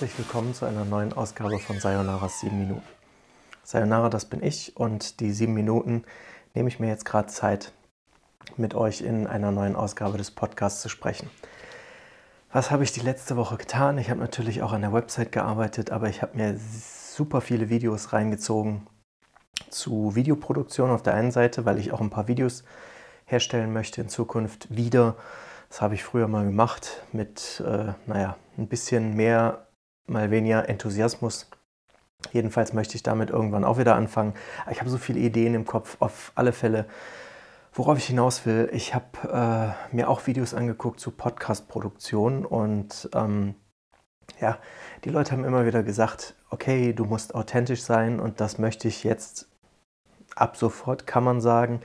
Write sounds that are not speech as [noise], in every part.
herzlich willkommen zu einer neuen Ausgabe von Sayonara's 7 Minuten. Sayonara, das bin ich und die 7 Minuten nehme ich mir jetzt gerade Zeit, mit euch in einer neuen Ausgabe des Podcasts zu sprechen. Was habe ich die letzte Woche getan? Ich habe natürlich auch an der Website gearbeitet, aber ich habe mir super viele Videos reingezogen zu Videoproduktion auf der einen Seite, weil ich auch ein paar Videos herstellen möchte in Zukunft wieder das habe ich früher mal gemacht mit, äh, naja, ein bisschen mehr, mal weniger Enthusiasmus. Jedenfalls möchte ich damit irgendwann auch wieder anfangen. Ich habe so viele Ideen im Kopf, auf alle Fälle. Worauf ich hinaus will, ich habe äh, mir auch Videos angeguckt zu Podcast-Produktion und ähm, ja, die Leute haben immer wieder gesagt, okay, du musst authentisch sein und das möchte ich jetzt ab sofort, kann man sagen,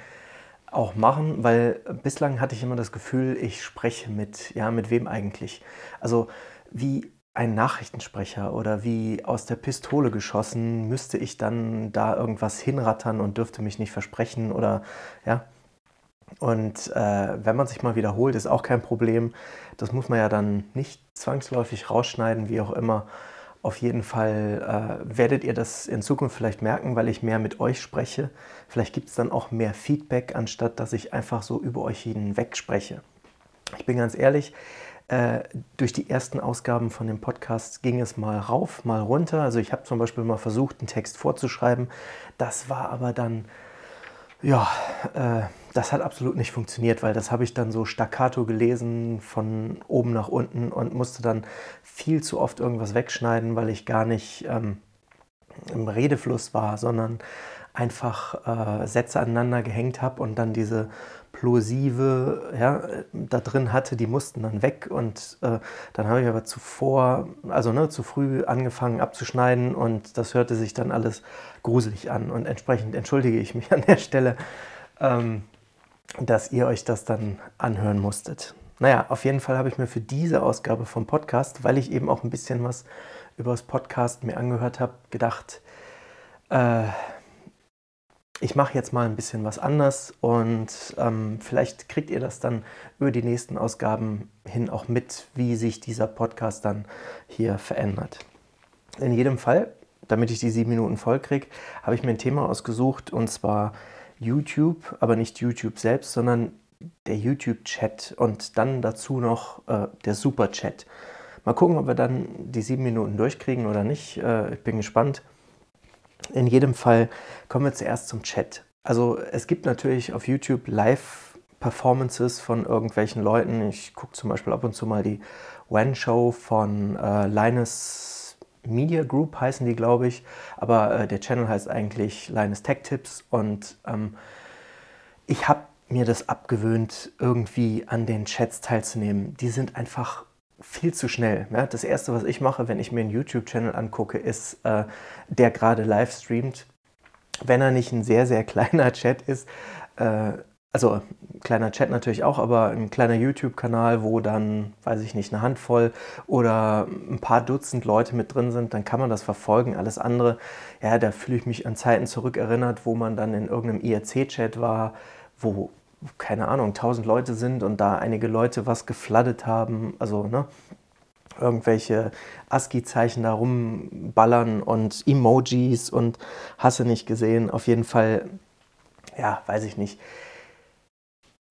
auch machen, weil bislang hatte ich immer das Gefühl, ich spreche mit, ja, mit wem eigentlich? Also wie ein Nachrichtensprecher oder wie aus der Pistole geschossen, müsste ich dann da irgendwas hinrattern und dürfte mich nicht versprechen oder ja. Und äh, wenn man sich mal wiederholt, ist auch kein Problem. Das muss man ja dann nicht zwangsläufig rausschneiden, wie auch immer. Auf jeden Fall äh, werdet ihr das in Zukunft vielleicht merken, weil ich mehr mit euch spreche. Vielleicht gibt es dann auch mehr Feedback, anstatt dass ich einfach so über euch hinweg spreche. Ich bin ganz ehrlich, äh, durch die ersten Ausgaben von dem Podcast ging es mal rauf, mal runter. Also ich habe zum Beispiel mal versucht, einen Text vorzuschreiben. Das war aber dann ja, äh, das hat absolut nicht funktioniert, weil das habe ich dann so staccato gelesen von oben nach unten und musste dann viel zu oft irgendwas wegschneiden, weil ich gar nicht ähm, im Redefluss war, sondern einfach äh, Sätze aneinander gehängt habe und dann diese Plosive ja, da drin hatte, die mussten dann weg und äh, dann habe ich aber zuvor, also ne, zu früh angefangen abzuschneiden und das hörte sich dann alles gruselig an und entsprechend entschuldige ich mich [laughs] an der Stelle, ähm, dass ihr euch das dann anhören musstet. Naja, auf jeden Fall habe ich mir für diese Ausgabe vom Podcast, weil ich eben auch ein bisschen was über das Podcast mir angehört habe, gedacht, äh, ich mache jetzt mal ein bisschen was anders und ähm, vielleicht kriegt ihr das dann über die nächsten Ausgaben hin auch mit, wie sich dieser Podcast dann hier verändert. In jedem Fall, damit ich die sieben Minuten voll kriege, habe ich mir ein Thema ausgesucht und zwar YouTube, aber nicht YouTube selbst, sondern der YouTube-Chat und dann dazu noch äh, der Super-Chat. Mal gucken, ob wir dann die sieben Minuten durchkriegen oder nicht. Äh, ich bin gespannt. In jedem Fall kommen wir zuerst zum Chat. Also es gibt natürlich auf YouTube Live-Performances von irgendwelchen Leuten. Ich gucke zum Beispiel ab und zu mal die When-Show von äh, Linus Media Group, heißen die, glaube ich. Aber äh, der Channel heißt eigentlich Linus Tech Tips. Und ähm, ich habe mir das abgewöhnt, irgendwie an den Chats teilzunehmen. Die sind einfach viel zu schnell. Ja? Das Erste, was ich mache, wenn ich mir einen YouTube-Channel angucke, ist, äh, der gerade live streamt. Wenn er nicht ein sehr, sehr [laughs] kleiner Chat ist, äh, also kleiner Chat natürlich auch, aber ein kleiner YouTube-Kanal, wo dann, weiß ich nicht, eine Handvoll oder ein paar Dutzend Leute mit drin sind, dann kann man das verfolgen. Alles andere, ja, da fühle ich mich an Zeiten zurückerinnert, wo man dann in irgendeinem IRC-Chat war, wo keine Ahnung, tausend Leute sind und da einige Leute was gefladdet haben, also ne, irgendwelche ASCII-Zeichen da rumballern und Emojis und hasse nicht gesehen. Auf jeden Fall, ja, weiß ich nicht.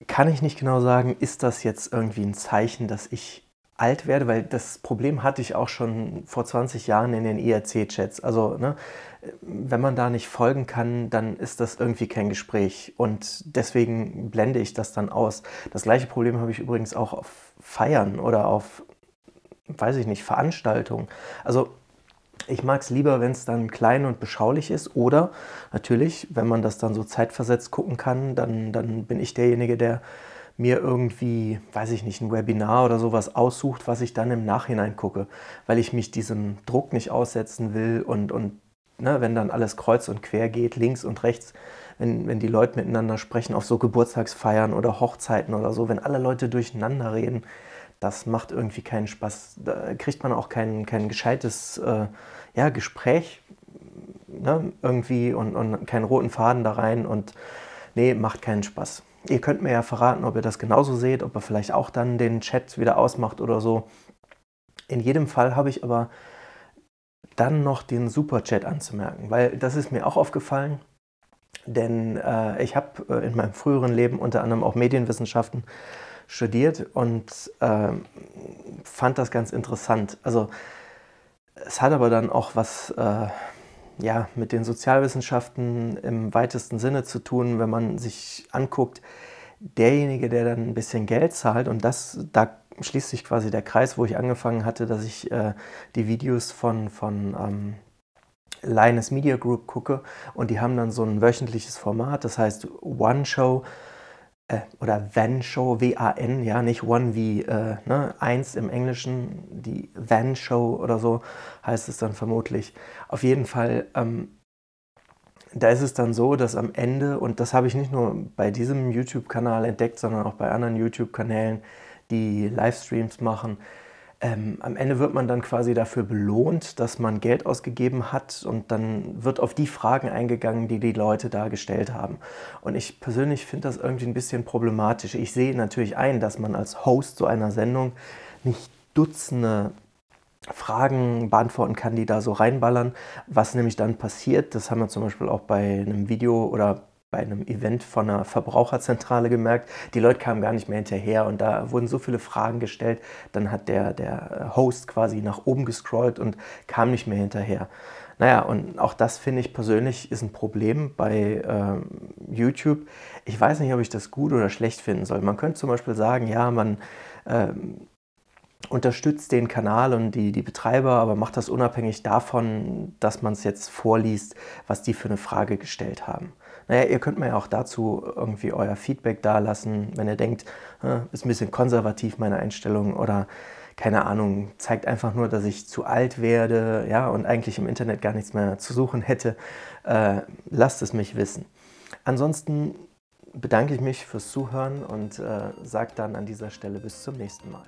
Kann ich nicht genau sagen, ist das jetzt irgendwie ein Zeichen, dass ich alt werde, weil das Problem hatte ich auch schon vor 20 Jahren in den IRC-Chats. Also, ne, wenn man da nicht folgen kann, dann ist das irgendwie kein Gespräch und deswegen blende ich das dann aus. Das gleiche Problem habe ich übrigens auch auf Feiern oder auf, weiß ich nicht, Veranstaltungen. Also, ich mag es lieber, wenn es dann klein und beschaulich ist oder natürlich, wenn man das dann so zeitversetzt gucken kann, dann, dann bin ich derjenige, der mir irgendwie, weiß ich nicht, ein Webinar oder sowas aussucht, was ich dann im Nachhinein gucke, weil ich mich diesem Druck nicht aussetzen will und, und ne, wenn dann alles kreuz und quer geht, links und rechts, wenn, wenn die Leute miteinander sprechen auf so Geburtstagsfeiern oder Hochzeiten oder so, wenn alle Leute durcheinander reden, das macht irgendwie keinen Spaß. Da kriegt man auch kein, kein gescheites äh, ja, Gespräch ne, irgendwie und, und keinen roten Faden da rein und nee, macht keinen Spaß. Ihr könnt mir ja verraten, ob ihr das genauso seht, ob ihr vielleicht auch dann den Chat wieder ausmacht oder so. In jedem Fall habe ich aber dann noch den Superchat anzumerken, weil das ist mir auch aufgefallen. Denn äh, ich habe äh, in meinem früheren Leben unter anderem auch Medienwissenschaften studiert und äh, fand das ganz interessant. Also es hat aber dann auch was äh, ja, mit den Sozialwissenschaften im weitesten Sinne zu tun, wenn man sich anguckt, derjenige, der dann ein bisschen Geld zahlt, und das, da schließt sich quasi der Kreis, wo ich angefangen hatte, dass ich äh, die Videos von, von ähm, Linus Media Group gucke und die haben dann so ein wöchentliches Format, das heißt One Show äh, oder Van Show, W-A-N, ja, nicht One wie äh, ne, eins im Englischen, die Van Show oder so heißt es dann vermutlich. Auf jeden Fall, ähm, da ist es dann so, dass am Ende, und das habe ich nicht nur bei diesem YouTube-Kanal entdeckt, sondern auch bei anderen YouTube-Kanälen, die Livestreams machen, ähm, am Ende wird man dann quasi dafür belohnt, dass man Geld ausgegeben hat und dann wird auf die Fragen eingegangen, die die Leute da gestellt haben. Und ich persönlich finde das irgendwie ein bisschen problematisch. Ich sehe natürlich ein, dass man als Host so einer Sendung nicht Dutzende Fragen beantworten kann, die da so reinballern. Was nämlich dann passiert, das haben wir zum Beispiel auch bei einem Video oder bei einem Event von einer Verbraucherzentrale gemerkt, die Leute kamen gar nicht mehr hinterher und da wurden so viele Fragen gestellt, dann hat der, der Host quasi nach oben gescrollt und kam nicht mehr hinterher. Naja, und auch das finde ich persönlich ist ein Problem bei ähm, YouTube. Ich weiß nicht, ob ich das gut oder schlecht finden soll. Man könnte zum Beispiel sagen, ja, man ähm, unterstützt den Kanal und die, die Betreiber, aber macht das unabhängig davon, dass man es jetzt vorliest, was die für eine Frage gestellt haben. Naja, ihr könnt mir ja auch dazu irgendwie euer Feedback dalassen, wenn ihr denkt, ist ein bisschen konservativ meine Einstellung oder keine Ahnung, zeigt einfach nur, dass ich zu alt werde ja, und eigentlich im Internet gar nichts mehr zu suchen hätte. Äh, lasst es mich wissen. Ansonsten bedanke ich mich fürs Zuhören und äh, sage dann an dieser Stelle bis zum nächsten Mal.